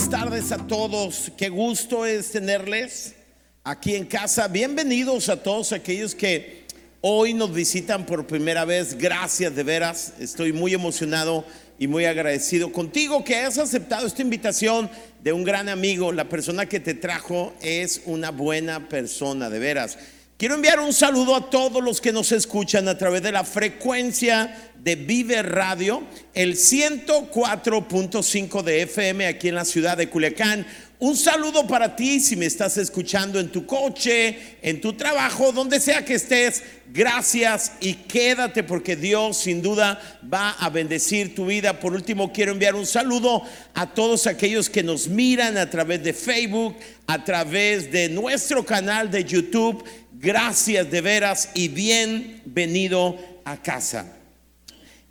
buenas tardes a todos. Qué gusto es tenerles aquí en casa. Bienvenidos a todos aquellos que hoy nos visitan por primera vez. Gracias de veras. Estoy muy emocionado y muy agradecido contigo que has aceptado esta invitación de un gran amigo. La persona que te trajo es una buena persona, de veras. Quiero enviar un saludo a todos los que nos escuchan a través de la frecuencia de Vive Radio, el 104.5 de FM aquí en la ciudad de Culiacán. Un saludo para ti si me estás escuchando en tu coche, en tu trabajo, donde sea que estés. Gracias y quédate porque Dios sin duda va a bendecir tu vida. Por último, quiero enviar un saludo a todos aquellos que nos miran a través de Facebook, a través de nuestro canal de YouTube Gracias de veras y bienvenido a casa.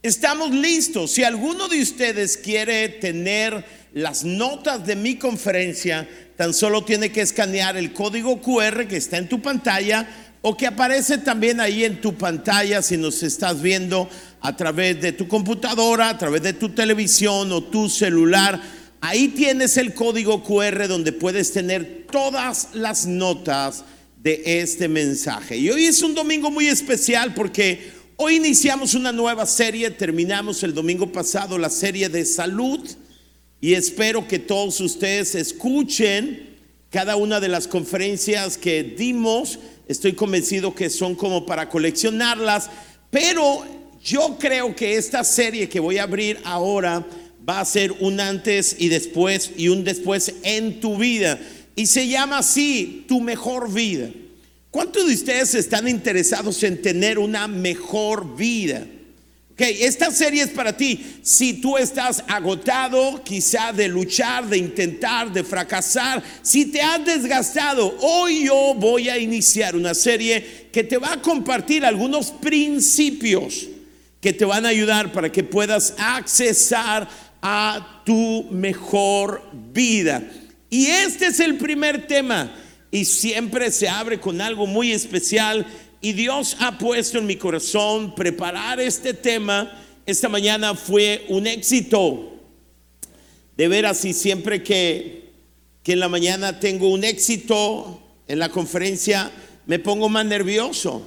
Estamos listos. Si alguno de ustedes quiere tener las notas de mi conferencia, tan solo tiene que escanear el código QR que está en tu pantalla o que aparece también ahí en tu pantalla si nos estás viendo a través de tu computadora, a través de tu televisión o tu celular. Ahí tienes el código QR donde puedes tener todas las notas de este mensaje. Y hoy es un domingo muy especial porque hoy iniciamos una nueva serie, terminamos el domingo pasado la serie de salud y espero que todos ustedes escuchen cada una de las conferencias que dimos. Estoy convencido que son como para coleccionarlas, pero yo creo que esta serie que voy a abrir ahora va a ser un antes y después y un después en tu vida y se llama así, tu mejor vida. ¿Cuántos de ustedes están interesados en tener una mejor vida? Ok, esta serie es para ti. Si tú estás agotado, quizá de luchar, de intentar, de fracasar, si te has desgastado, hoy yo voy a iniciar una serie que te va a compartir algunos principios que te van a ayudar para que puedas accesar a tu mejor vida. Y este es el primer tema y siempre se abre con algo muy especial. Y Dios ha puesto en mi corazón preparar este tema. Esta mañana fue un éxito. De veras, y siempre que, que en la mañana tengo un éxito en la conferencia, me pongo más nervioso.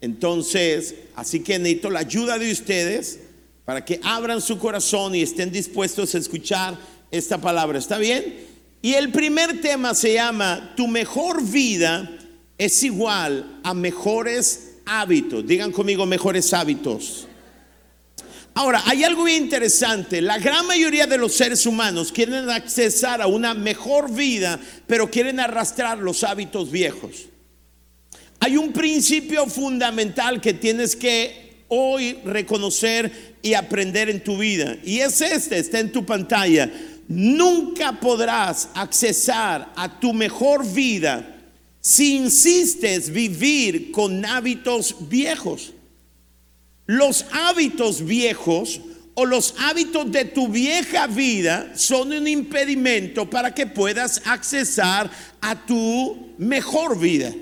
Entonces, así que necesito la ayuda de ustedes para que abran su corazón y estén dispuestos a escuchar esta palabra. ¿Está bien? Y el primer tema se llama, tu mejor vida es igual a mejores hábitos. Digan conmigo mejores hábitos. Ahora, hay algo interesante. La gran mayoría de los seres humanos quieren accesar a una mejor vida, pero quieren arrastrar los hábitos viejos. Hay un principio fundamental que tienes que hoy reconocer y aprender en tu vida. Y es este, está en tu pantalla. Nunca podrás accesar a tu mejor vida si insistes vivir con hábitos viejos. Los hábitos viejos o los hábitos de tu vieja vida son un impedimento para que puedas accesar a tu mejor vida.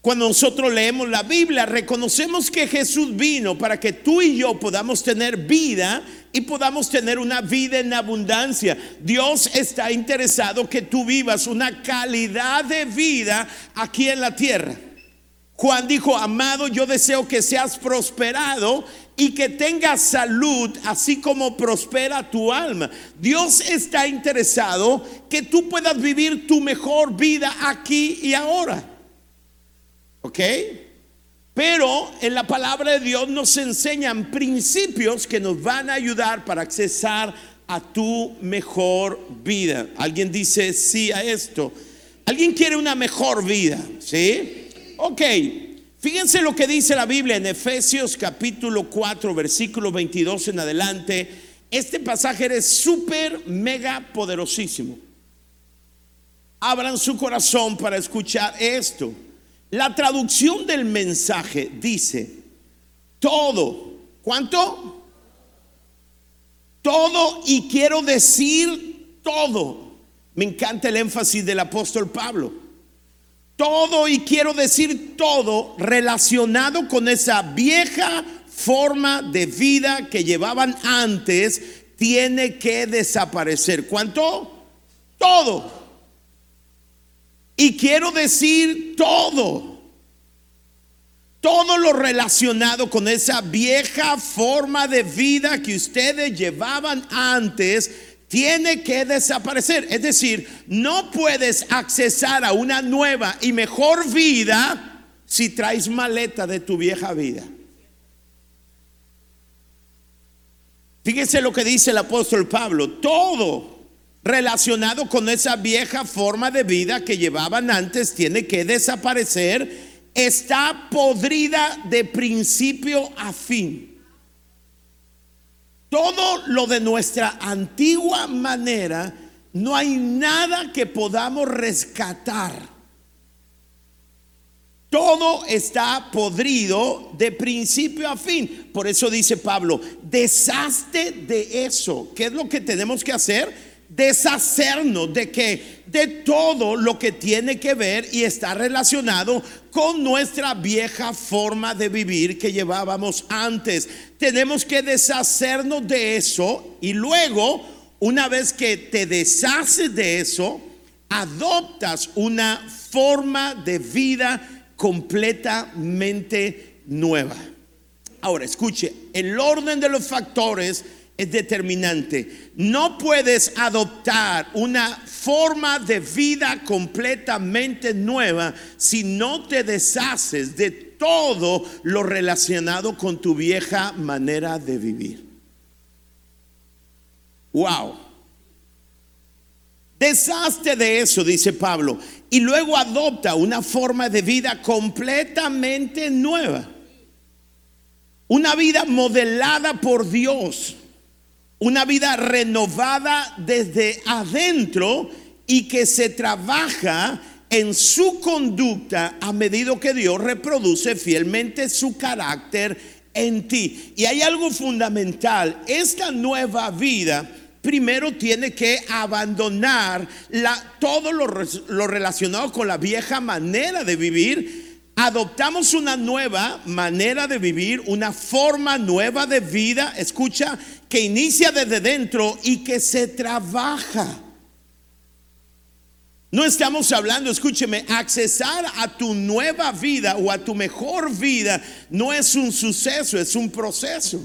Cuando nosotros leemos la Biblia, reconocemos que Jesús vino para que tú y yo podamos tener vida y podamos tener una vida en abundancia. Dios está interesado que tú vivas una calidad de vida aquí en la tierra. Juan dijo, amado, yo deseo que seas prosperado y que tengas salud, así como prospera tu alma. Dios está interesado que tú puedas vivir tu mejor vida aquí y ahora. ¿Ok? Pero en la palabra de Dios nos enseñan principios que nos van a ayudar para accesar a tu mejor vida. Alguien dice sí a esto. Alguien quiere una mejor vida, ¿sí? Ok. Fíjense lo que dice la Biblia en Efesios capítulo 4, versículo 22 en adelante. Este pasaje es súper, mega poderosísimo. Abran su corazón para escuchar esto. La traducción del mensaje dice, todo, ¿cuánto? Todo y quiero decir todo. Me encanta el énfasis del apóstol Pablo. Todo y quiero decir todo relacionado con esa vieja forma de vida que llevaban antes tiene que desaparecer. ¿Cuánto? Todo. Y quiero decir todo. Todo lo relacionado con esa vieja forma de vida que ustedes llevaban antes tiene que desaparecer. Es decir, no puedes accesar a una nueva y mejor vida si traes maleta de tu vieja vida. Fíjese lo que dice el apóstol Pablo. Todo relacionado con esa vieja forma de vida que llevaban antes tiene que desaparecer. Está podrida de principio a fin. Todo lo de nuestra antigua manera, no hay nada que podamos rescatar. Todo está podrido de principio a fin. Por eso dice Pablo, deshazte de eso. ¿Qué es lo que tenemos que hacer? Deshacernos de que de todo lo que tiene que ver y está relacionado con nuestra vieja forma de vivir que llevábamos antes. Tenemos que deshacernos de eso y luego, una vez que te deshaces de eso, adoptas una forma de vida completamente nueva. Ahora, escuche, el orden de los factores es determinante. No puedes adoptar una forma de vida completamente nueva si no te deshaces de todo lo relacionado con tu vieja manera de vivir. Wow. Deshazte de eso, dice Pablo, y luego adopta una forma de vida completamente nueva. Una vida modelada por Dios. Una vida renovada desde adentro y que se trabaja en su conducta a medida que Dios reproduce fielmente su carácter en ti. Y hay algo fundamental, esta nueva vida primero tiene que abandonar todo lo, lo relacionado con la vieja manera de vivir adoptamos una nueva manera de vivir, una forma nueva de vida, escucha, que inicia desde dentro y que se trabaja. No estamos hablando, escúcheme, accesar a tu nueva vida o a tu mejor vida no es un suceso, es un proceso.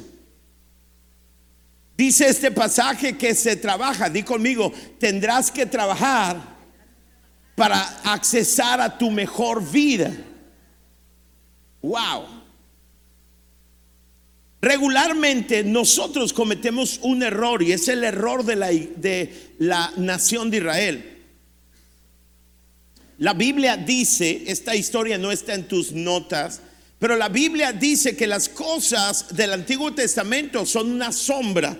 Dice este pasaje que se trabaja, di conmigo, tendrás que trabajar para accesar a tu mejor vida. Wow. Regularmente nosotros cometemos un error y es el error de la, de la nación de Israel. La Biblia dice, esta historia no está en tus notas, pero la Biblia dice que las cosas del Antiguo Testamento son una sombra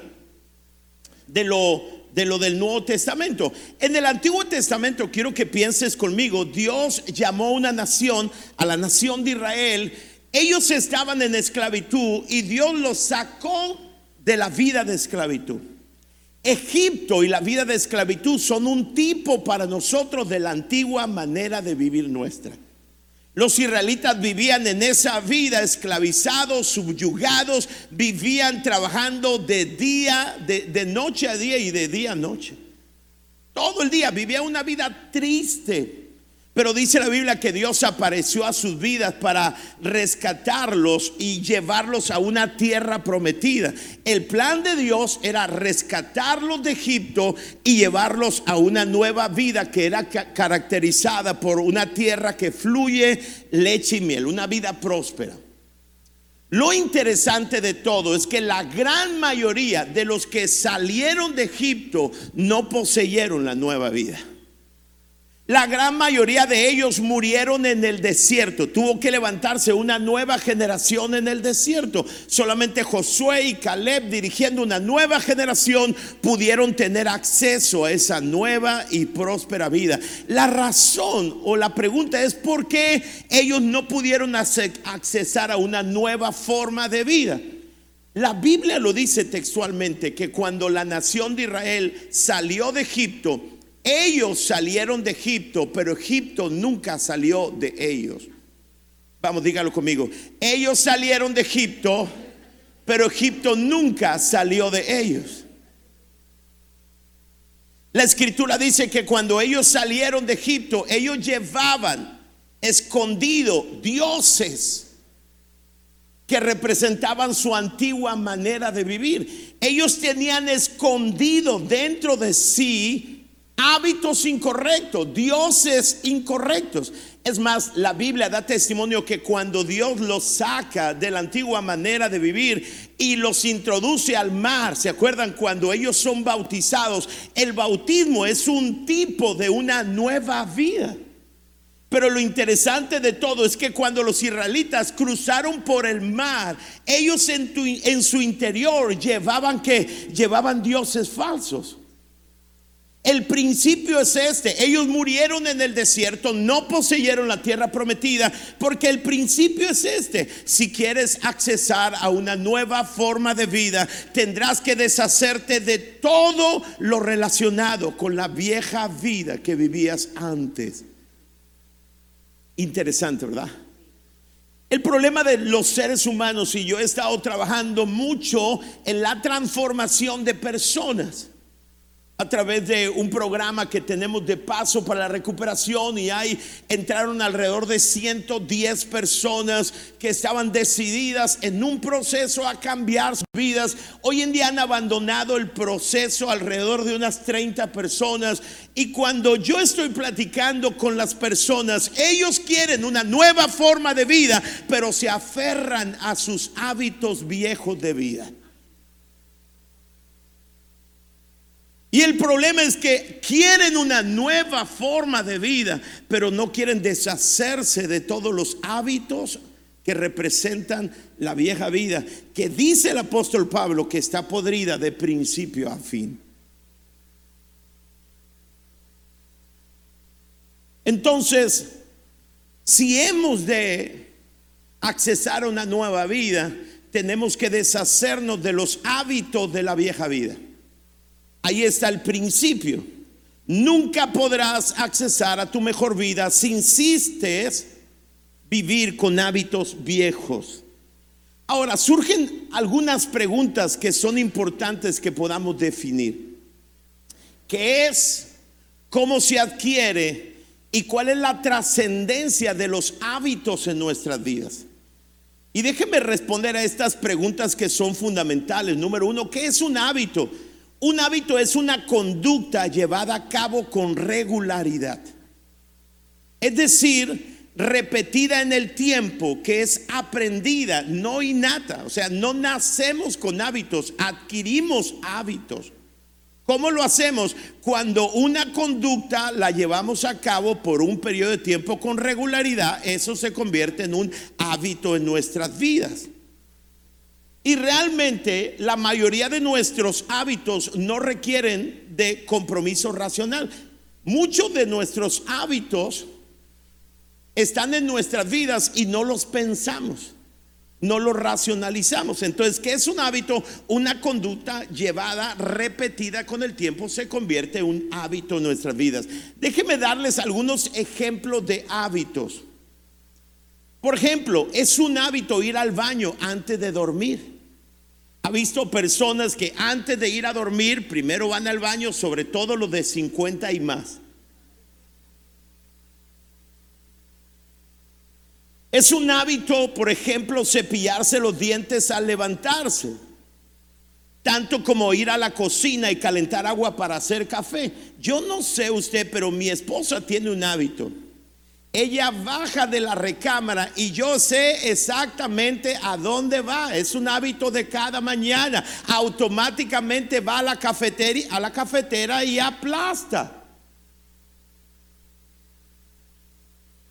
de lo, de lo del Nuevo Testamento. En el Antiguo Testamento, quiero que pienses conmigo, Dios llamó una nación, a la nación de Israel, ellos estaban en esclavitud y Dios los sacó de la vida de esclavitud. Egipto y la vida de esclavitud son un tipo para nosotros de la antigua manera de vivir nuestra. Los israelitas vivían en esa vida esclavizados, subyugados, vivían trabajando de día, de, noche a día y de día a noche. Todo el día vivían una vida triste. Pero dice la Biblia que Dios apareció a sus vidas para rescatarlos y llevarlos a una tierra prometida. El plan de Dios era rescatarlos de Egipto y llevarlos a una nueva vida que era caracterizada por una tierra que fluye leche y miel, una vida próspera. Lo interesante de todo es que la gran mayoría de los que salieron de Egipto no poseyeron la nueva vida. La gran mayoría de ellos murieron en el desierto. Tuvo que levantarse una nueva generación en el desierto. Solamente Josué y Caleb dirigiendo una nueva generación pudieron tener acceso a esa nueva y próspera vida. La razón o la pregunta es por qué ellos no pudieron accesar a una nueva forma de vida. La Biblia lo dice textualmente que cuando la nación de Israel salió de Egipto, ellos salieron de Egipto, pero Egipto nunca salió de ellos. Vamos, dígalo conmigo. Ellos salieron de Egipto, pero Egipto nunca salió de ellos. La escritura dice que cuando ellos salieron de Egipto, ellos llevaban escondido dioses que representaban su antigua manera de vivir. Ellos tenían escondido dentro de sí hábitos incorrectos, dioses incorrectos. Es más, la Biblia da testimonio que cuando Dios los saca de la antigua manera de vivir y los introduce al mar, ¿se acuerdan cuando ellos son bautizados? El bautismo es un tipo de una nueva vida. Pero lo interesante de todo es que cuando los israelitas cruzaron por el mar, ellos en, su interior llevaban que llevaban dioses falsos. El principio es este. Ellos murieron en el desierto, no poseyeron la tierra prometida, porque el principio es este. Si quieres accesar a una nueva forma de vida, tendrás que deshacerte de todo lo relacionado con la vieja vida que vivías antes. Interesante, ¿verdad? El problema de los seres humanos, y yo he estado trabajando mucho en la transformación de personas a través de un programa que tenemos de paso para la recuperación y ahí entraron alrededor de 110 personas que estaban decididas en un proceso a cambiar sus vidas. Hoy en día han abandonado el proceso alrededor de unas 30 personas y cuando yo estoy platicando con las personas, ellos quieren una nueva forma de vida, pero se aferran a sus hábitos viejos de vida. Y el problema es que quieren una nueva forma de vida, pero no quieren deshacerse de todos los hábitos que representan la vieja vida, que dice el apóstol Pablo que está podrida de principio a fin. Entonces, si hemos de accesar a una nueva vida, tenemos que deshacernos de los hábitos de la vieja vida. Ahí está el principio. Nunca podrás accesar a tu mejor vida si insistes vivir con hábitos viejos. Ahora, surgen algunas preguntas que son importantes que podamos definir. ¿Qué es? ¿Cómo se adquiere? ¿Y cuál es la trascendencia de los hábitos en nuestras vidas? Y déjenme responder a estas preguntas que son fundamentales. Número uno, ¿qué es un hábito? Un hábito es una conducta llevada a cabo con regularidad. Es decir, repetida en el tiempo, que es aprendida, no innata. O sea, no nacemos con hábitos, adquirimos hábitos. ¿Cómo lo hacemos? Cuando una conducta la llevamos a cabo por un periodo de tiempo con regularidad, eso se convierte en un hábito en nuestras vidas. Y realmente la mayoría de nuestros hábitos no requieren de compromiso racional. Muchos de nuestros hábitos están en nuestras vidas y no los pensamos, no los racionalizamos. Entonces, ¿qué es un hábito? Una conducta llevada, repetida con el tiempo, se convierte en un hábito en nuestras vidas. Déjenme darles algunos ejemplos de hábitos. Por ejemplo, es un hábito ir al baño antes de dormir. Ha visto personas que antes de ir a dormir primero van al baño, sobre todo los de 50 y más. Es un hábito, por ejemplo, cepillarse los dientes al levantarse, tanto como ir a la cocina y calentar agua para hacer café. Yo no sé usted, pero mi esposa tiene un hábito ella baja de la recámara y yo sé exactamente a dónde va. Es un hábito de cada mañana. Automáticamente va a la cafetería, a la cafetera y aplasta.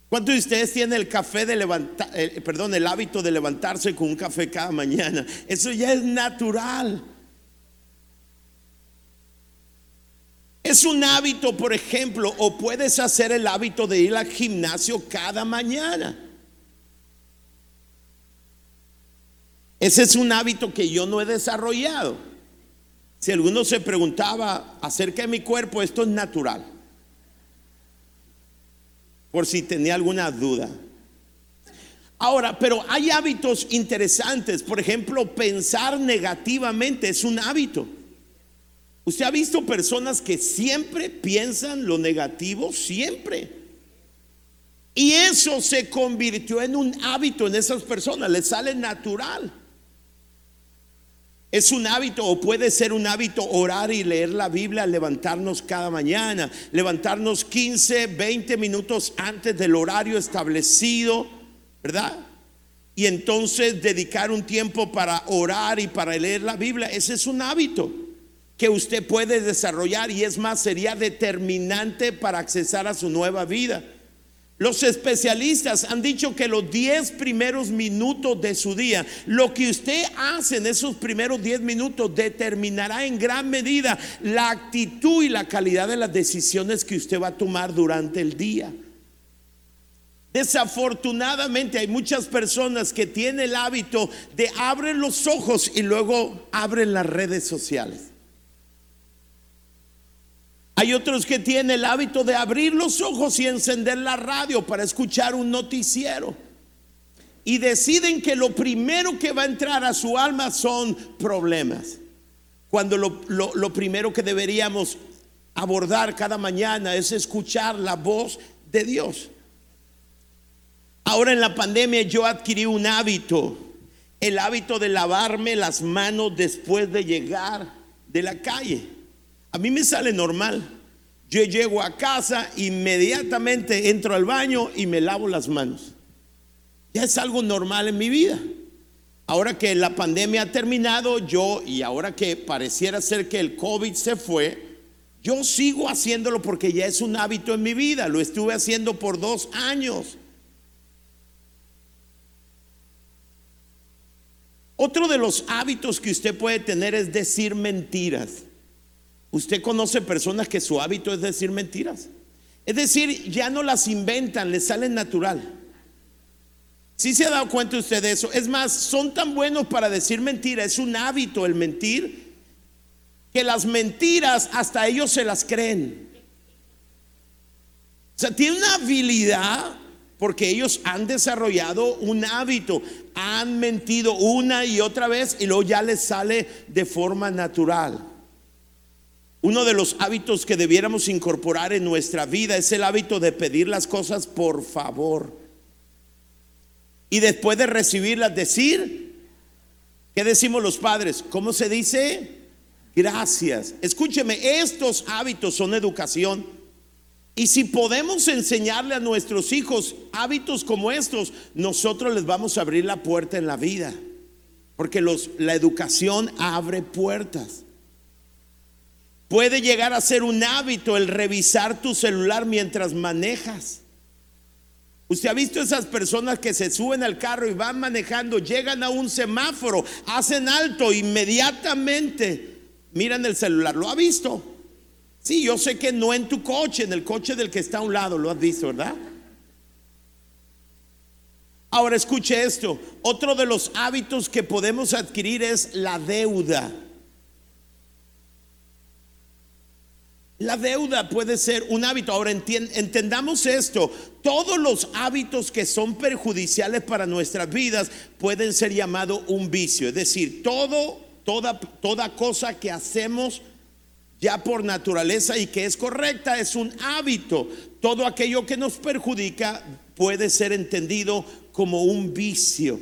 ¿Cuántos de ustedes tienen el café de levantar, perdón, el hábito de levantarse con un café cada mañana? Eso ya es natural. Es un hábito, por ejemplo, o puedes hacer el hábito de ir al gimnasio cada mañana. Ese es un hábito que yo no he desarrollado. Si alguno se preguntaba acerca de mi cuerpo, esto es natural. Por si tenía alguna duda. Ahora, pero hay hábitos interesantes. Por ejemplo, pensar negativamente es un hábito. Usted ha visto personas que siempre piensan lo negativo, siempre. Y eso se convirtió en un hábito en esas personas, les sale natural. Es un hábito o puede ser un hábito orar y leer la Biblia, levantarnos cada mañana, levantarnos 15, 20 minutos antes del horario establecido, ¿verdad? Y entonces dedicar un tiempo para orar y para leer la Biblia. Ese es un hábito que usted puede desarrollar y es más, sería determinante para accesar a su nueva vida. Los especialistas han dicho que los 10 primeros minutos de su día, lo que usted hace en esos primeros 10 minutos determinará en gran medida la actitud y la calidad de las decisiones que usted va a tomar durante el día. Desafortunadamente hay muchas personas que tienen el hábito de abrir los ojos y luego abren las redes sociales. Hay otros que tienen el hábito de abrir los ojos y encender la radio para escuchar un noticiero. Y deciden que lo primero que va a entrar a su alma son problemas. Cuando lo, primero que deberíamos abordar cada mañana es escuchar la voz de Dios. Ahora en la pandemia yo adquirí un hábito, el hábito de lavarme las manos después de llegar de la calle. A mí me sale normal. Yo llego a casa, inmediatamente entro al baño y me lavo las manos. Ya es algo normal en mi vida. Ahora que la pandemia ha terminado, yo, y ahora que pareciera ser que el COVID se fue, yo sigo haciéndolo porque ya es un hábito en mi vida. Lo estuve haciendo por dos años. Otro de los hábitos que usted puede tener es decir mentiras. Usted conoce personas que su hábito es decir mentiras. Es decir, ya no las inventan, les salen natural. Si se ha dado cuenta usted de eso? Es más, son tan buenos para decir mentiras, es un hábito el mentir, que las mentiras hasta ellos se las creen. O sea, tiene una habilidad porque ellos han desarrollado un hábito, han mentido una y otra vez y luego ya les sale de forma natural. Uno de los hábitos que debiéramos incorporar en nuestra vida es el hábito de pedir las cosas por favor. Y después de recibirlas, decir, ¿qué decimos los padres? ¿Cómo se dice? Gracias. Escúcheme, estos hábitos son educación. Y si podemos enseñarle a nuestros hijos hábitos como estos, nosotros les vamos a abrir la puerta en la vida. Porque los, la educación abre puertas. Puede llegar a ser un hábito el revisar tu celular mientras manejas. Usted ha visto esas personas que se suben al carro y van manejando, llegan a un semáforo, hacen alto, inmediatamente miran el celular. ¿Lo ha visto? Sí, yo sé que no en tu coche, en el coche del que está a un lado, lo has visto, ¿verdad? Ahora escuche esto, otro de los hábitos que podemos adquirir es la deuda. La deuda puede ser un hábito. Ahora entendamos esto. Todos los hábitos que son perjudiciales para nuestras vidas pueden ser llamados un vicio. Es decir, todo, toda, toda cosa que hacemos ya por naturaleza y que es correcta es un hábito. Todo aquello que nos perjudica puede ser entendido como un vicio.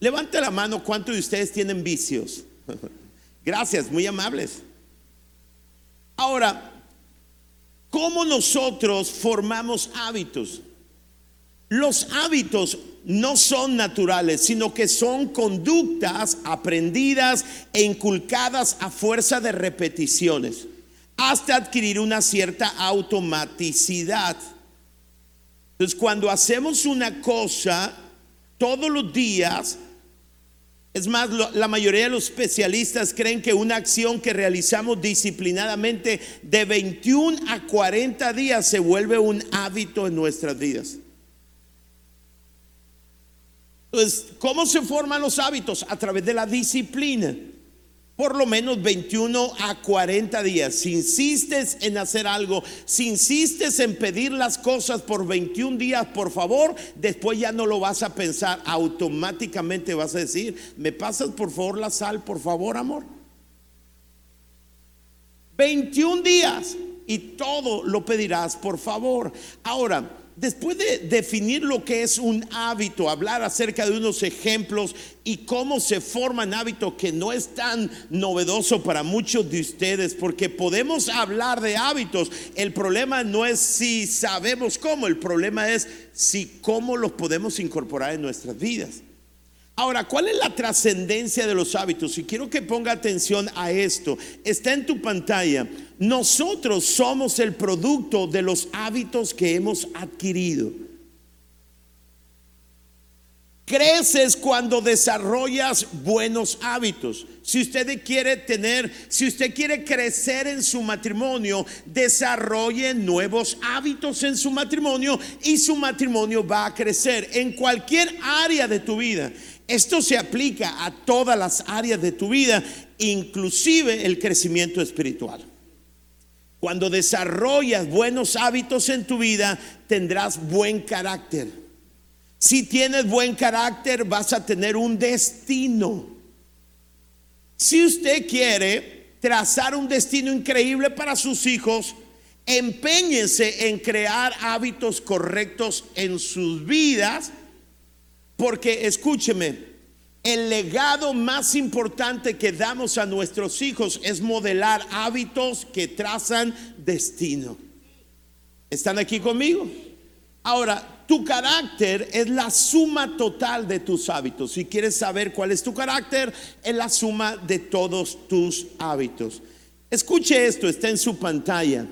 Levante la mano, ¿cuántos de ustedes tienen vicios? Gracias, muy amables. Ahora, ¿cómo nosotros formamos hábitos? Los hábitos no son naturales, sino que son conductas aprendidas e inculcadas a fuerza de repeticiones, hasta adquirir una cierta automaticidad. Entonces, cuando hacemos una cosa todos los días, es más, la mayoría de los especialistas creen que una acción que realizamos disciplinadamente de 21 a 40 días se vuelve un hábito en nuestras vidas. Entonces, ¿cómo se forman los hábitos? A través de la disciplina por lo menos 21 a 40 días. Si insistes en hacer algo, si insistes en pedir las cosas por 21 días, por favor, después ya no lo vas a pensar, automáticamente vas a decir, ¿me pasas por favor la sal, por favor, amor? 21 días y todo lo pedirás por favor. Ahora, después de definir lo que es un hábito, hablar acerca de unos ejemplos y cómo se forman hábitos que no es tan novedoso para muchos de ustedes, porque podemos hablar de hábitos. El problema no es si sabemos cómo, el problema es si cómo los podemos incorporar en nuestras vidas. Ahora, ¿cuál es la trascendencia de los hábitos? Y quiero que ponga atención a esto. Está en tu pantalla. Nosotros somos el producto de los hábitos que hemos adquirido. Creces cuando desarrollas buenos hábitos. Si usted quiere tener, si usted quiere crecer en su matrimonio, desarrolle nuevos hábitos en su matrimonio y su matrimonio va a crecer en cualquier área de tu vida. Esto se aplica a todas las áreas de tu vida, inclusive el crecimiento espiritual. Cuando desarrollas buenos hábitos en tu vida, tendrás buen carácter. Si tienes buen carácter, vas a tener un destino. Si usted quiere trazar un destino increíble para sus hijos, empeñense en crear hábitos correctos en sus vidas porque escúcheme, el legado más importante que damos a nuestros hijos es modelar hábitos que trazan destino. ¿Están aquí conmigo? Ahora, tu carácter es la suma total de tus hábitos. Si quieres saber cuál es tu carácter, es la suma de todos tus hábitos. Escuche esto, está en su pantalla.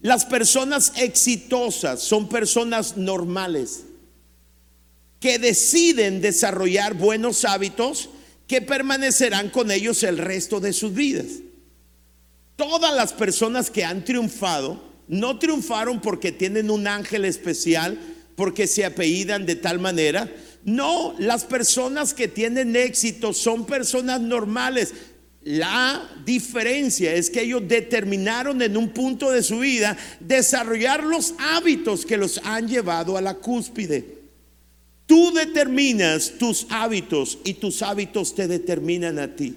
Las personas exitosas son personas normales que deciden desarrollar buenos hábitos que permanecerán con ellos el resto de sus vidas. Todas las personas que han triunfado no triunfaron porque tienen un ángel especial, porque se apellidan de tal manera. No, las personas que tienen éxito son personas normales. La diferencia es que ellos determinaron en un punto de su vida desarrollar los hábitos que los han llevado a la cúspide. Tú determinas tus hábitos y tus hábitos te determinan a ti.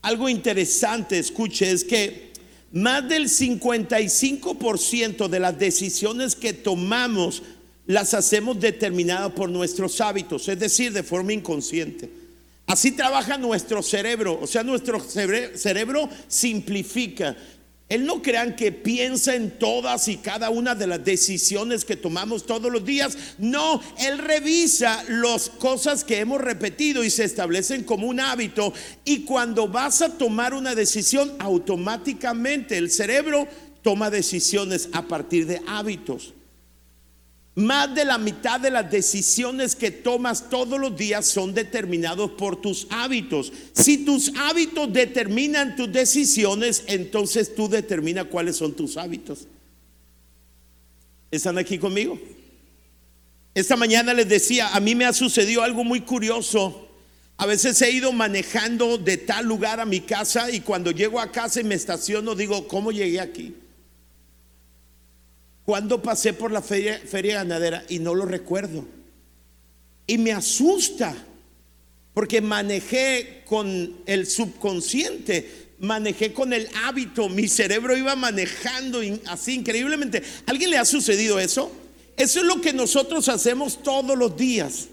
Algo interesante, escuche, es que más del 55% de las decisiones que tomamos las hacemos determinadas por nuestros hábitos, es decir, de forma inconsciente. Así trabaja nuestro cerebro, o sea, nuestro cerebro simplifica. Él no crean que piensa en todas y cada una de las decisiones que tomamos todos los días. No, Él revisa las cosas que hemos repetido y se establecen como un hábito. Y cuando vas a tomar una decisión, automáticamente el cerebro toma decisiones a partir de hábitos. Más de la mitad de las decisiones que tomas todos los días son determinados por tus hábitos. Si tus hábitos determinan tus decisiones, entonces tú determinas cuáles son tus hábitos. ¿Están aquí conmigo? Esta mañana les decía, a mí me ha sucedido algo muy curioso. A veces he ido manejando de tal lugar a mi casa y cuando llego a casa y me estaciono digo, ¿cómo llegué aquí? Cuando pasé por la feria, ganadera y no lo recuerdo. Y me asusta, porque manejé con el subconsciente, manejé con el hábito, mi cerebro iba manejando así increíblemente. ¿Alguien le ha sucedido eso? Eso es lo que nosotros hacemos todos los días.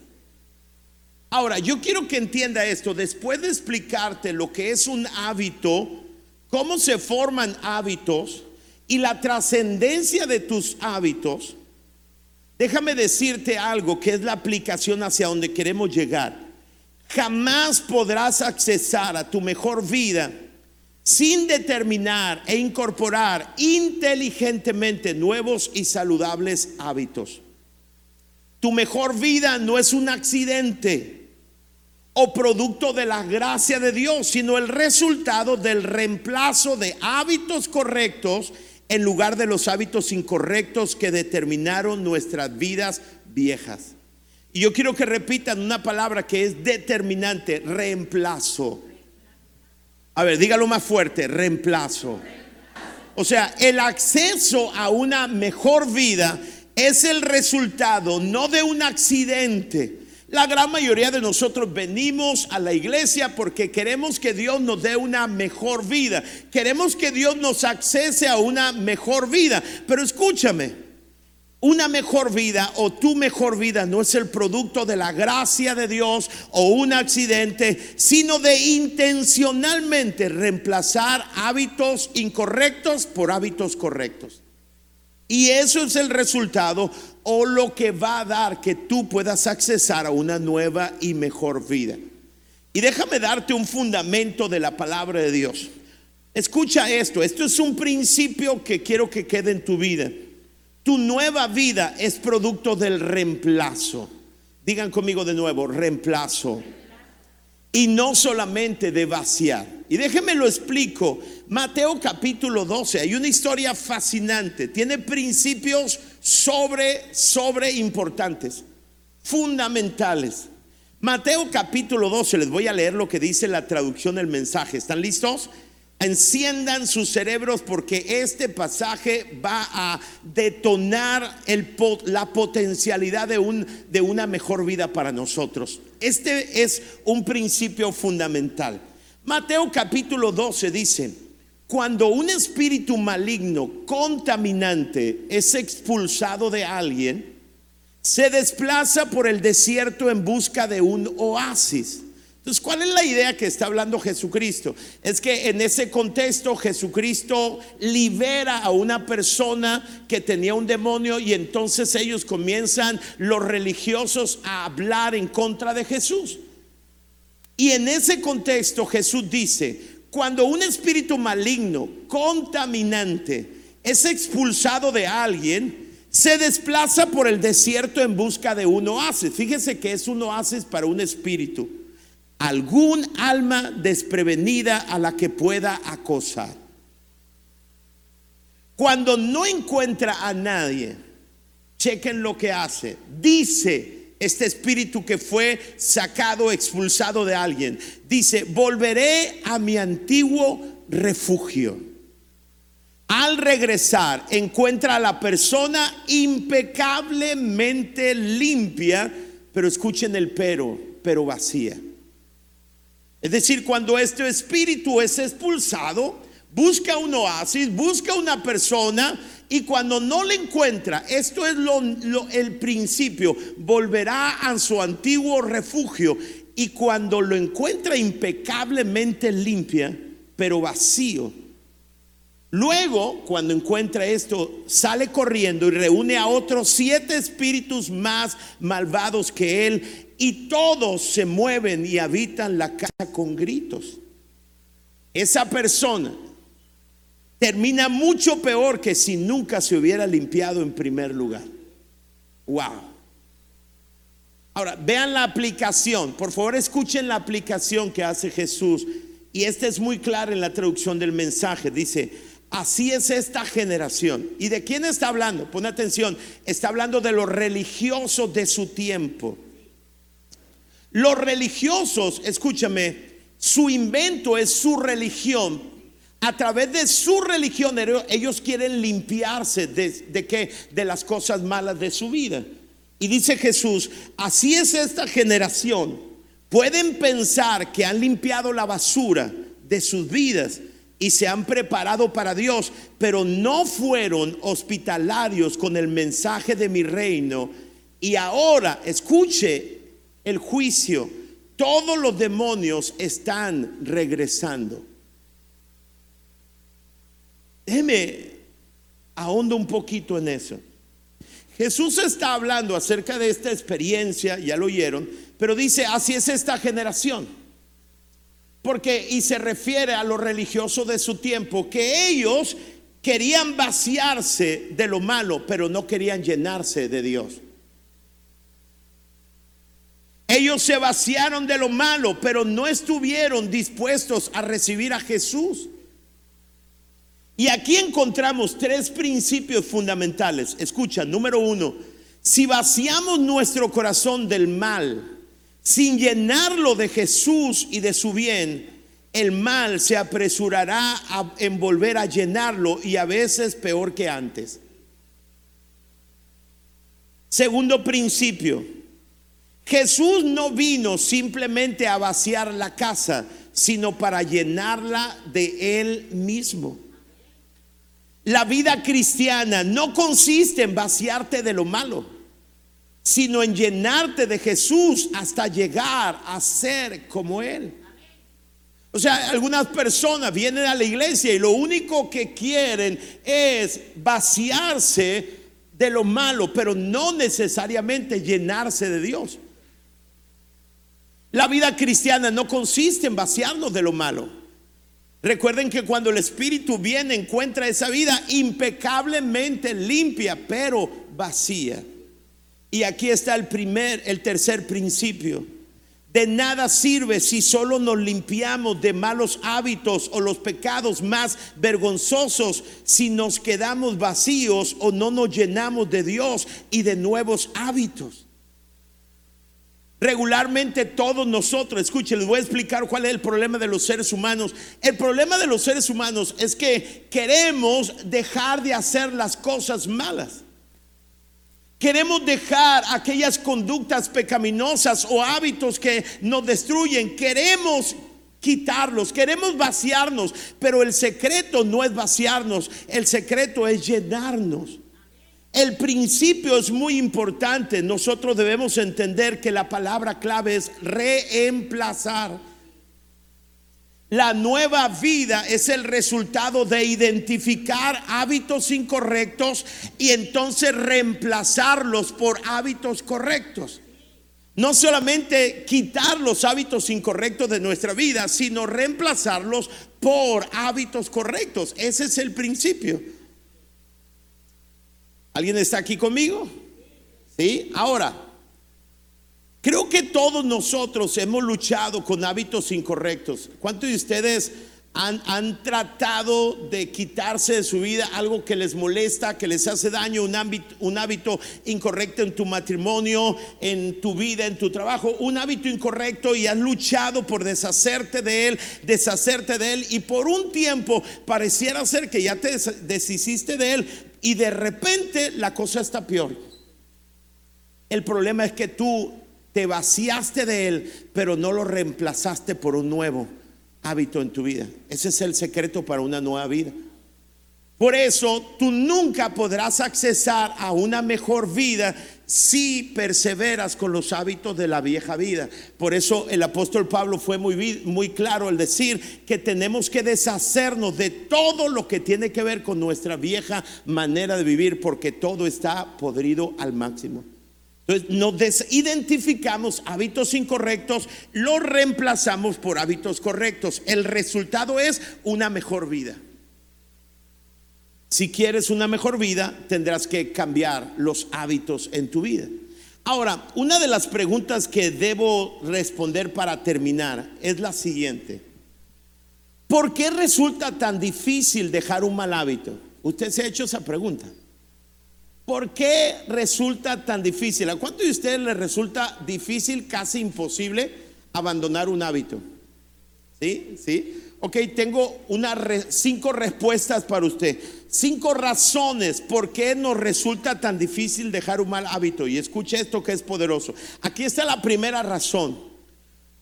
Ahora, yo quiero que entienda esto, después de explicarte lo que es un hábito, cómo se forman hábitos, y la trascendencia de tus hábitos, déjame decirte algo que es la aplicación hacia donde queremos llegar. Jamás podrás accesar a tu mejor vida sin determinar e incorporar inteligentemente nuevos y saludables hábitos. Tu mejor vida no es un accidente o producto de la gracia de Dios, sino el resultado del reemplazo de hábitos correctos en lugar de los hábitos incorrectos que determinaron nuestras vidas viejas. Y yo quiero que repitan una palabra que es determinante, reemplazo. A ver, dígalo más fuerte, reemplazo. O sea, el acceso a una mejor vida es el resultado no de un accidente, La gran mayoría de nosotros venimos a la iglesia porque queremos que Dios nos dé una mejor vida. Queremos que Dios nos accese a una mejor vida. Pero escúchame, una mejor vida o tu mejor vida no es el producto de la gracia de Dios o un accidente, sino de intencionalmente reemplazar hábitos incorrectos por hábitos correctos. Y eso es el resultado o lo que va a dar que tú puedas accesar a una nueva y mejor vida. Y déjame darte un fundamento de la palabra de Dios. Escucha esto, esto es un principio que quiero que quede en tu vida. Tu nueva vida es producto del reemplazo. Digan conmigo de nuevo, reemplazo. Y no solamente de vaciar. Y déjenme lo explico. Mateo capítulo 12, hay una historia fascinante. Tiene principios sobre, sobre importantes, fundamentales. Mateo capítulo 12, les voy a leer lo que dice la traducción del mensaje. ¿Están listos? Enciendan sus cerebros porque este pasaje va a detonar la potencialidad de, un, de una mejor vida para nosotros. Este es un principio fundamental. Mateo capítulo 12 dice, cuando un espíritu maligno, contaminante, es expulsado de alguien, se desplaza por el desierto en busca de un oasis. Entonces, ¿cuál es la idea que está hablando Jesucristo? Es que en ese contexto Jesucristo libera a una persona que tenía un demonio y entonces ellos comienzan, los religiosos, a hablar en contra de Jesús. Y en ese contexto Jesús dice, cuando un espíritu maligno, contaminante, es expulsado de alguien, se desplaza por el desierto en busca de un oasis. Fíjese que es un oasis para un espíritu. Algún alma desprevenida a la que pueda acosar. Cuando no encuentra a nadie, chequen lo que hace. Dice, este espíritu que fue sacado, expulsado de alguien. Dice, volveré a mi antiguo refugio. Al regresar, encuentra a la persona impecablemente limpia, pero escuchen el pero, pero vacía. Es decir, cuando este espíritu es expulsado, busca un oasis, busca una persona y cuando no le encuentra, esto es lo, el principio, volverá a su antiguo refugio. Y cuando lo encuentra impecablemente limpia, pero vacío, Luego, cuando encuentra esto, sale corriendo y reúne a otros siete espíritus más malvados que él y todos se mueven y habitan la casa con gritos. Esa persona termina mucho peor que si nunca se hubiera limpiado en primer lugar. Wow. Ahora, vean la aplicación. Por favor, escuchen la aplicación que hace Jesús. Y esta es muy clara en la traducción del mensaje. Dice, así es esta generación. ¿Y de quién está hablando? Pon atención. Está hablando de los religiosos de su tiempo. Los religiosos, escúchame, su invento es su religión, a través de su religión ellos quieren limpiarse de, de, de las cosas malas de su vida. Y dice Jesús, así es esta generación. Pueden pensar que han limpiado la basura de sus vidas y se han preparado para Dios, pero no fueron hospitalarios con el mensaje de mi reino. Y ahora, escuche el juicio, todos los demonios están regresando. Déjeme ahondo un poquito en eso. Jesús está hablando acerca de esta experiencia, ya lo oyeron, pero dice, así es esta generación. Porque, y se refiere a los religiosos de su tiempo, que ellos querían vaciarse de lo malo, pero no querían llenarse de Dios. Ellos se vaciaron de lo malo, pero no estuvieron dispuestos a recibir a Jesús. Y aquí encontramos tres principios fundamentales. Escucha, número uno, si vaciamos nuestro corazón del mal, sin llenarlo de Jesús y de su bien, el mal se apresurará a, en volver a llenarlo y a veces peor que antes. Segundo principio, Jesús no vino simplemente a vaciar la casa, sino para llenarla de Él mismo. La vida cristiana no consiste en vaciarte de lo malo, sino en llenarte de Jesús hasta llegar a ser como Él. O sea, algunas personas vienen a la iglesia y lo único que quieren es vaciarse de lo malo, pero no necesariamente llenarse de Dios. La vida cristiana no consiste en vaciarnos de lo malo. Recuerden que cuando el Espíritu viene encuentra esa vida impecablemente limpia, pero vacía. Y aquí está el primer, el tercer principio. De nada sirve si solo nos limpiamos de malos hábitos o los pecados más vergonzosos, si nos quedamos vacíos o no nos llenamos de Dios y de nuevos hábitos. Regularmente todos nosotros, escuchen, les voy a explicar cuál es el problema de los seres humanos. El problema de los seres humanos es que queremos dejar de hacer las cosas malas. Queremos dejar aquellas conductas pecaminosas o hábitos que nos destruyen. Queremos quitarlos, queremos vaciarnos, pero el secreto no es vaciarnos, el secreto es llenarnos. El principio es muy importante. Nosotros debemos entender que la palabra clave es reemplazar. La nueva vida es el resultado de identificar hábitos incorrectos y entonces reemplazarlos por hábitos correctos. No solamente quitar los hábitos incorrectos de nuestra vida, sino reemplazarlos por hábitos correctos. Ese es el principio. ¿Alguien está aquí conmigo? Sí. Ahora, creo que todos nosotros hemos luchado con hábitos incorrectos. ¿Cuántos de ustedes han, tratado de quitarse de su vida algo que les molesta, que les hace daño, un hábito, un hábito incorrecto en tu matrimonio, en tu vida, en tu trabajo, un hábito incorrecto y has luchado por deshacerte de él, deshacerte de él y por un tiempo pareciera ser que ya te deshiciste de él, y de repente la cosa está peor. El problema es que tú te vaciaste de él, pero no lo reemplazaste por un nuevo hábito en tu vida. Ese es el secreto para una nueva vida. Por eso tú nunca podrás accesar a una mejor vida si perseveras con los hábitos de la vieja vida. Por eso el apóstol Pablo fue muy, muy claro al decir que tenemos que deshacernos de todo lo que tiene que ver con nuestra vieja manera de vivir, porque todo está podrido al máximo. Entonces nos desidentificamos hábitos incorrectos, los reemplazamos por hábitos correctos. El resultado es una mejor vida. Si quieres una mejor vida, tendrás que cambiar los hábitos en tu vida. Ahora, una de las preguntas que debo responder para terminar es la siguiente. ¿Por qué resulta tan difícil dejar un mal hábito? Usted se ha hecho esa pregunta. ¿Por qué resulta tan difícil? ¿A cuánto de ustedes les resulta difícil, casi imposible, abandonar un hábito? ¿Sí? ¿Sí? Ok, tengo cinco respuestas para usted. Cinco razones por qué nos resulta tan difícil dejar un mal hábito. Y escuche esto que es poderoso. Aquí está la primera razón.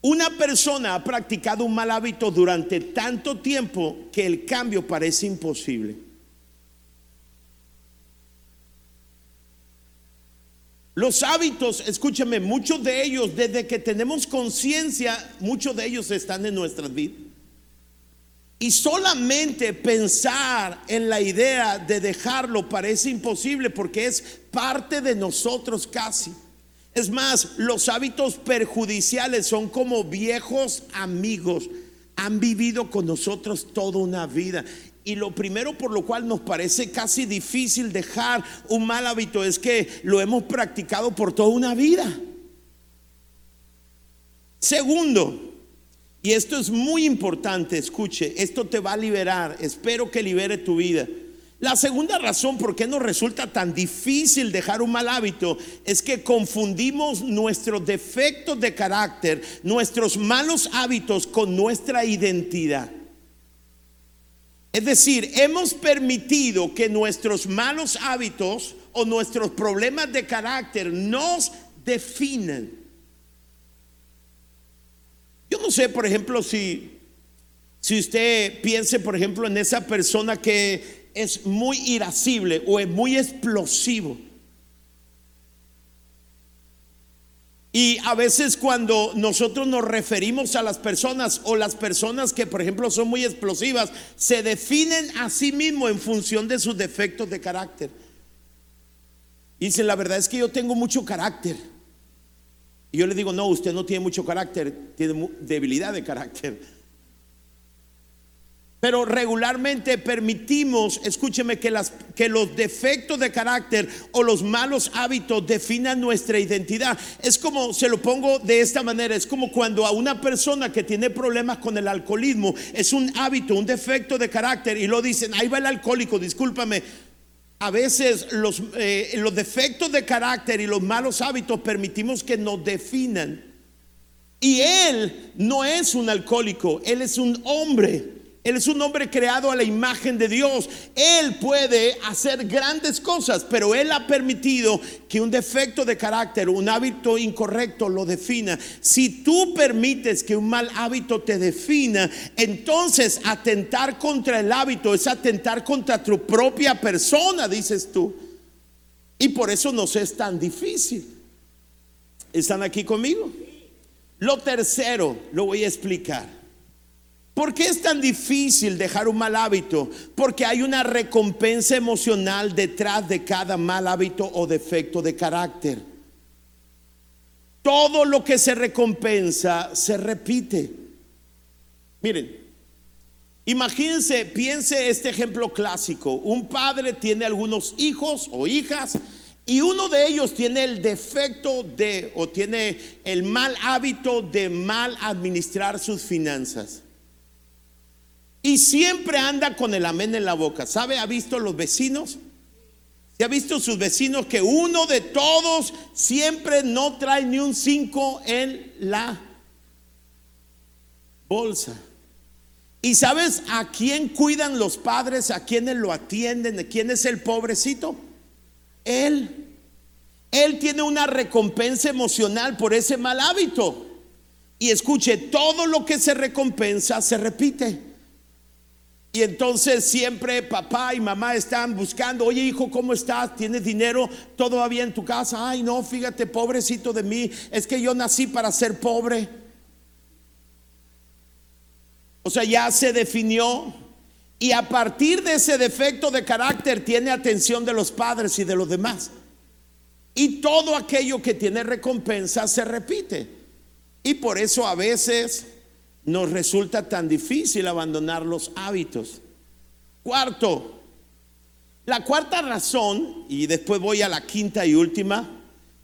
Una persona ha practicado un mal hábito durante tanto tiempo que el cambio parece imposible. Los hábitos, escúcheme, muchos de ellos, desde que tenemos conciencia, muchos de ellos están en nuestras vidas. Y solamente pensar en la idea de dejarlo parece imposible porque es parte de nosotros casi. Es más, los hábitos perjudiciales son como viejos amigos. Han vivido con nosotros toda una vida. Y lo primero por lo cual nos parece casi difícil dejar un mal hábito es que lo hemos practicado por toda una vida. Segundo, y esto es muy importante, escuche, esto te va a liberar, espero que libere tu vida. La segunda razón por qué nos resulta tan difícil dejar un mal hábito es que confundimos nuestros defectos de carácter, nuestros malos hábitos con nuestra identidad. Es decir, hemos permitido que nuestros malos hábitos o nuestros problemas de carácter nos definan. Yo no sé, por ejemplo, si, si usted piense, por ejemplo, en esa persona que es muy irascible o es muy explosivo. Y a veces cuando nosotros nos referimos a las personas o las personas que por ejemplo son muy explosivas, se definen a sí mismos en función de sus defectos de carácter. Y dicen, la verdad es que yo tengo mucho carácter. Y yo le digo, no, usted no tiene mucho carácter, tiene debilidad de carácter. Pero regularmente permitimos, escúcheme, que, los defectos de carácter o los malos hábitos definan nuestra identidad. Es como, se lo pongo de esta manera, es como cuando a una persona que tiene problemas con el alcoholismo, es un hábito, un defecto de carácter, y lo dicen, ahí va el alcohólico, discúlpame. A veces los, eh, los defectos de carácter y los malos hábitos permitimos que nos definan. Y él no es un alcohólico, él es un hombre él es un hombre creado a la imagen de Dios. Él puede hacer grandes cosas, pero Él ha permitido que un defecto de carácter, un hábito incorrecto lo defina. Si tú permites que un mal hábito te defina, entonces atentar contra el hábito es atentar contra tu propia persona, dices tú. Y por eso nos es tan difícil. ¿Están aquí conmigo? Lo tercero, lo voy a explicar. ¿Por qué es tan difícil dejar un mal hábito? Porque hay una recompensa emocional detrás de cada mal hábito o defecto de carácter. Todo lo que se recompensa se repite. Miren, imagínense, piense este ejemplo clásico. Un padre tiene algunos hijos o hijas y uno de ellos tiene el defecto de o tiene el mal hábito de mal administrar sus finanzas. Y siempre anda con el amén en la boca. ¿Sabe? ¿Ha visto los vecinos? ¿Se ha visto sus vecinos que uno de todos siempre no trae ni un cinco en la bolsa? ¿Y sabes a quién cuidan los padres? ¿A quiénes lo atienden? ¿Quién es el pobrecito? Él. Él tiene una recompensa emocional por ese mal hábito. Y escuche, todo lo que se recompensa se repite. Y entonces siempre papá y mamá están buscando, oye hijo, ¿cómo estás? ¿Tienes dinero? ¿Todo va bien en tu casa? Ay, no, fíjate, pobrecito de mí, es que yo nací para ser pobre. O sea, ya se definió y a partir de ese defecto de carácter tiene atención de los padres y de los demás. Y todo aquello que tiene recompensa se repite. Y por eso a veces nos resulta tan difícil abandonar los hábitos. Cuarto, la cuarta razón, y después voy a la quinta y última,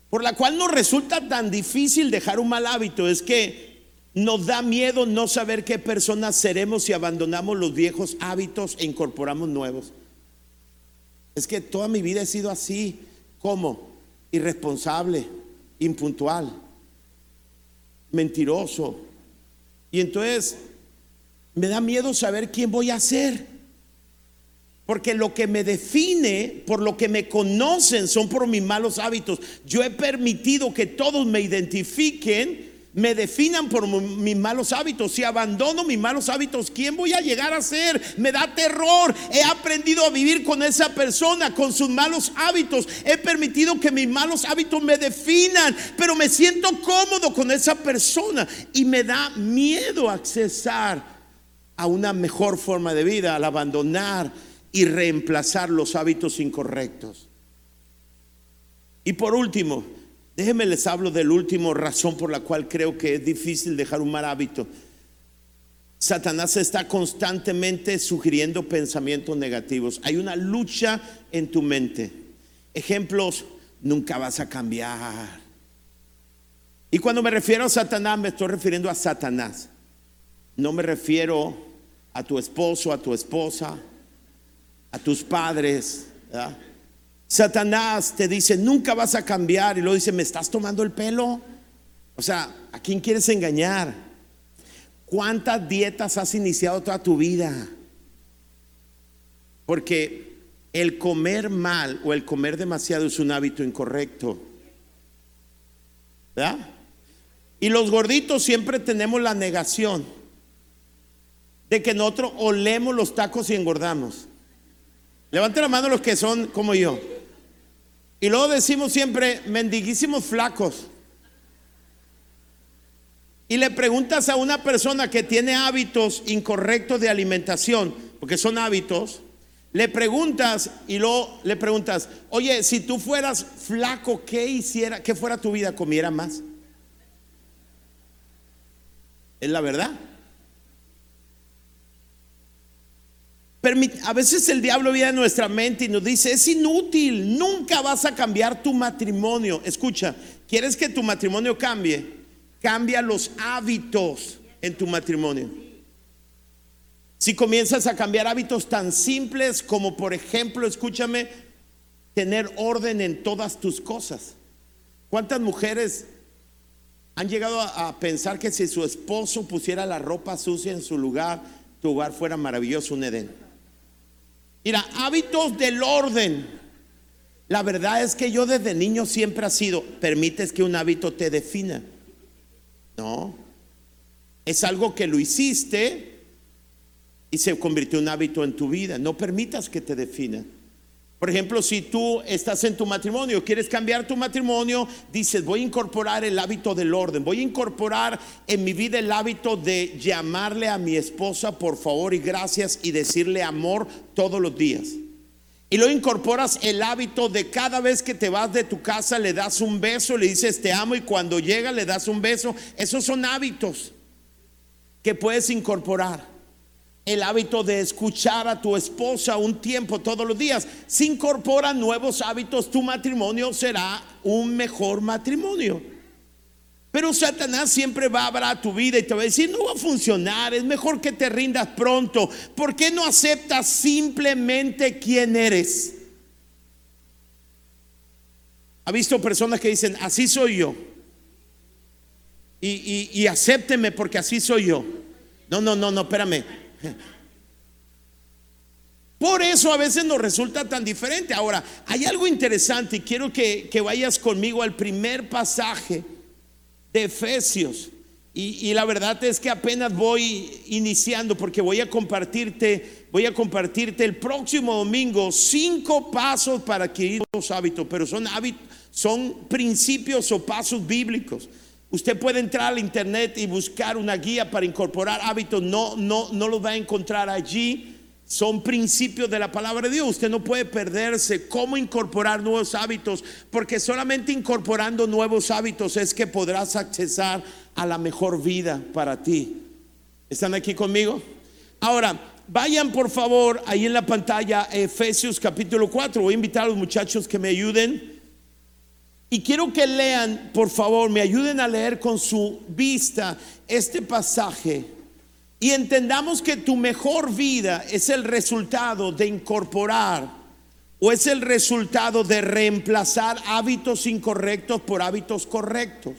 por la cual nos resulta tan difícil dejar un mal hábito es que nos da miedo no saber qué personas seremos si abandonamos los viejos hábitos e incorporamos nuevos. Es que toda mi vida he sido así, como irresponsable, impuntual, mentiroso, y entonces me da miedo saber quién voy a ser. Porque lo que me define, por lo que me conocen, son por mis malos hábitos. Yo he permitido que todos me identifiquen me definan por mis malos hábitos. Si abandono mis malos hábitos, ¿quién voy a llegar a ser? Me da terror. He aprendido a vivir con esa persona, con sus malos hábitos. He permitido que mis malos hábitos me definan, pero me siento cómodo con esa persona y me da miedo accesar a una mejor forma de vida al abandonar y reemplazar los hábitos incorrectos. Y por último, Déjenme les hablo del último razón por la cual creo que es difícil dejar un mal hábito. Satanás está constantemente sugiriendo pensamientos negativos. Hay una lucha en tu mente. Ejemplos, nunca vas a cambiar. Y cuando me refiero a Satanás, me estoy refiriendo a Satanás. No me refiero a tu esposo, a tu esposa, a tus padres. ¿verdad? Satanás te dice, nunca vas a cambiar. Y luego dice, ¿me estás tomando el pelo? O sea, ¿a quién quieres engañar? ¿Cuántas dietas has iniciado toda tu vida? Porque el comer mal o el comer demasiado es un hábito incorrecto. ¿Verdad? Y los gorditos siempre tenemos la negación de que nosotros olemos los tacos y engordamos. Levante la mano los que son como yo. Y luego decimos siempre, mendiguísimos flacos. Y le preguntas a una persona que tiene hábitos incorrectos de alimentación, porque son hábitos, le preguntas y luego le preguntas, oye, si tú fueras flaco, ¿qué hiciera? ¿Qué fuera tu vida? ¿Comiera más? Es la verdad. A veces el diablo viene a nuestra mente y nos dice, es inútil, nunca vas a cambiar tu matrimonio. Escucha, ¿quieres que tu matrimonio cambie? Cambia los hábitos en tu matrimonio. Si comienzas a cambiar hábitos tan simples como, por ejemplo, escúchame, tener orden en todas tus cosas. ¿Cuántas mujeres han llegado a, pensar que si su esposo pusiera la ropa sucia en su lugar, tu hogar fuera maravilloso, un Edén? Mira, hábitos del orden. La verdad es que yo desde niño siempre ha sido, permites que un hábito te defina. No, es algo que lo hiciste y se convirtió en un hábito en tu vida. No permitas que te defina. Por ejemplo, si tú estás en tu matrimonio, quieres cambiar tu matrimonio, dices, voy a incorporar el hábito del orden, voy a incorporar en mi vida el hábito de llamarle a mi esposa por favor y gracias y decirle amor todos los días. Y luego incorporas el hábito de cada vez que te vas de tu casa le das un beso, le dices te amo y cuando llega le das un beso. Esos son hábitos que puedes incorporar el hábito de escuchar a tu esposa un tiempo todos los días. Si incorpora nuevos hábitos, tu matrimonio será un mejor matrimonio. Pero Satanás siempre va a hablar a tu vida y te va a decir, no va a funcionar, es mejor que te rindas pronto. ¿Por qué no aceptas simplemente quién eres? Ha visto personas que dicen, así soy yo. Y, y, y acépteme porque así soy yo. No, no, no, no, espérame. Por eso a veces nos resulta tan diferente. Ahora, hay algo interesante y quiero que, vayas conmigo al primer pasaje de Efesios. Y, y, la verdad es que apenas voy iniciando porque voy a compartirte, voy a compartirte el próximo domingo cinco pasos para adquirir los hábitos, pero son hábitos, son principios o pasos bíblicos. Usted puede entrar al internet y buscar una guía para incorporar hábitos. No, no, no los va a encontrar allí. Son principios de la palabra de Dios. Usted no puede perderse cómo incorporar nuevos hábitos, porque solamente incorporando nuevos hábitos es que podrás accesar a la mejor vida para ti. ¿Están aquí conmigo? Ahora, vayan por favor ahí en la pantalla Efesios capítulo 4. Voy a invitar a los muchachos que me ayuden. Y quiero que lean, por favor, me ayuden a leer con su vista este pasaje y entendamos que tu mejor vida es el resultado de incorporar o es el resultado de reemplazar hábitos incorrectos por hábitos correctos.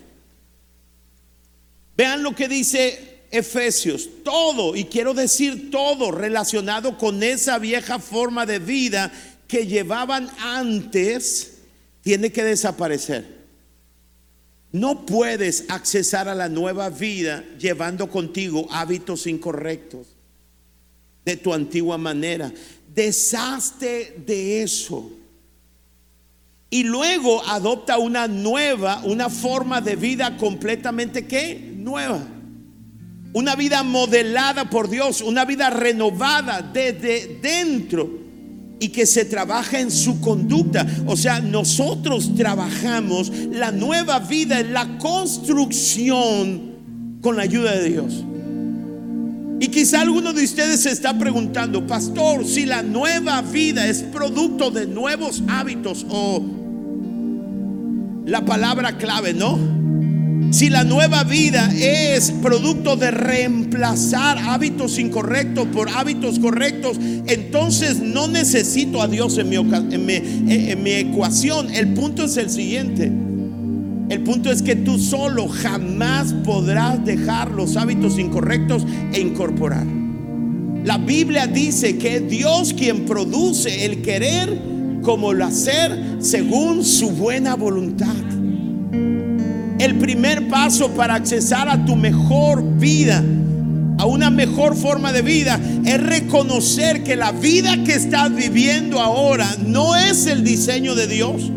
Vean lo que dice Efesios, todo, y quiero decir todo relacionado con esa vieja forma de vida que llevaban antes tiene que desaparecer. No puedes accesar a la nueva vida llevando contigo hábitos incorrectos de tu antigua manera. Deshazte de eso. Y luego adopta una nueva, una forma de vida completamente que nueva. Una vida modelada por Dios, una vida renovada desde dentro y que se trabaja en su conducta. O sea, nosotros trabajamos la nueva vida en la construcción con la ayuda de Dios. Y quizá alguno de ustedes se está preguntando, pastor, si la nueva vida es producto de nuevos hábitos o la palabra clave, ¿no? Si la nueva vida es producto de reemplazar hábitos incorrectos por hábitos correctos, entonces no necesito a Dios en mi, en mi, ecuación. El punto es el siguiente. El punto es que tú solo jamás podrás dejar los hábitos incorrectos e incorporar. La Biblia dice que es Dios quien produce el querer como el hacer según su buena voluntad. El primer paso para accesar a tu mejor vida, a una mejor forma de vida, es reconocer que la vida que estás viviendo ahora no es el diseño de Dios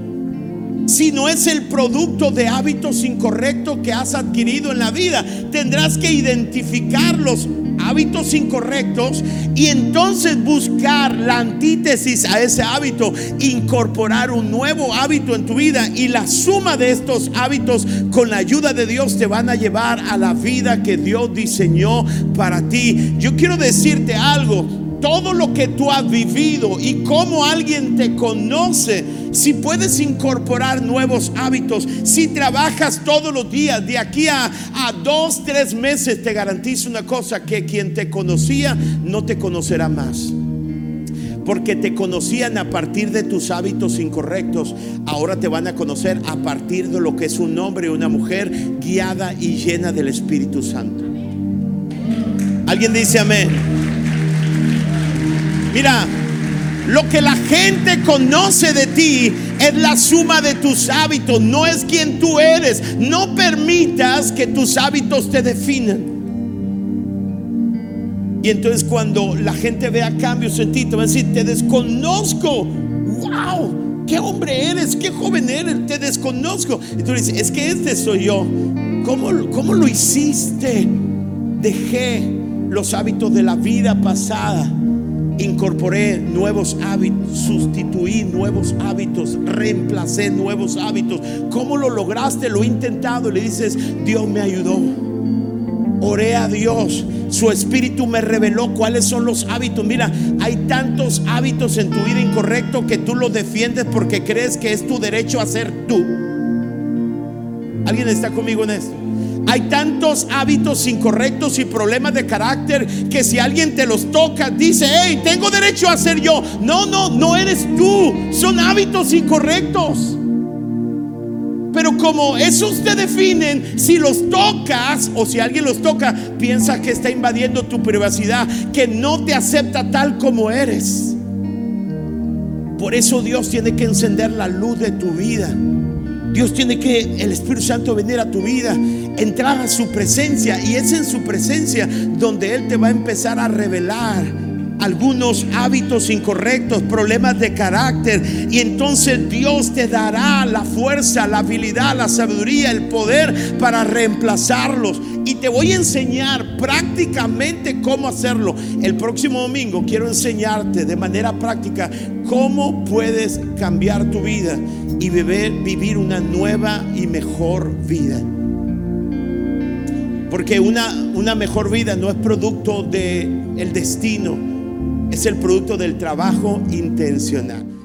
sino es el producto de hábitos incorrectos que has adquirido en la vida. Tendrás que identificarlos hábitos incorrectos y entonces buscar la antítesis a ese hábito, incorporar un nuevo hábito en tu vida y la suma de estos hábitos con la ayuda de Dios te van a llevar a la vida que Dios diseñó para ti. Yo quiero decirte algo todo lo que tú has vivido y cómo alguien te conoce, si puedes incorporar nuevos hábitos, si trabajas todos los días, de aquí a, dos, tres meses, te garantizo una cosa, que quien te conocía no te conocerá más porque te conocían a partir de tus hábitos incorrectos, ahora te van a conocer a partir de lo que es un hombre y una mujer guiada y llena del Espíritu Santo. ¿Alguien dice amén? Mira, lo que la gente conoce de ti es la suma de tus hábitos, no es quien tú eres. No permitas que tus hábitos te definan. Y entonces cuando la gente vea cambios en ti, te va a decir, te desconozco. ¡Wow! ¿Qué hombre eres? ¿Qué joven eres? Te desconozco. Y tú dices, es que este soy yo. ¿Cómo, cómo lo hiciste? Dejé los hábitos de la vida pasada incorporé nuevos hábitos, sustituí nuevos hábitos, reemplacé nuevos hábitos. ¿Cómo lo lograste? Lo he intentado le dices, Dios me ayudó. Oré a Dios, su espíritu me reveló cuáles son los hábitos. Mira, hay tantos hábitos en tu vida incorrecto que tú los defiendes porque crees que es tu derecho a ser tú. ¿Alguien está conmigo en esto? Hay tantos hábitos incorrectos y problemas de carácter que si alguien te los toca, dice, hey, tengo derecho a ser yo. No, no, no eres tú. Son hábitos incorrectos. Pero como esos te definen, si los tocas o si alguien los toca, piensa que está invadiendo tu privacidad, que no te acepta tal como eres. Por eso Dios tiene que encender la luz de tu vida. Dios tiene que, el Espíritu Santo, venir a tu vida, entrar a su presencia. Y es en su presencia donde Él te va a empezar a revelar algunos hábitos incorrectos, problemas de carácter. Y entonces Dios te dará la fuerza, la habilidad, la sabiduría, el poder para reemplazarlos. Y te voy a enseñar prácticamente cómo hacerlo. El próximo domingo quiero enseñarte de manera práctica cómo puedes cambiar tu vida y vivir, una nueva y mejor vida. Porque una, una mejor vida no es producto del el destino, es el producto del trabajo intencional.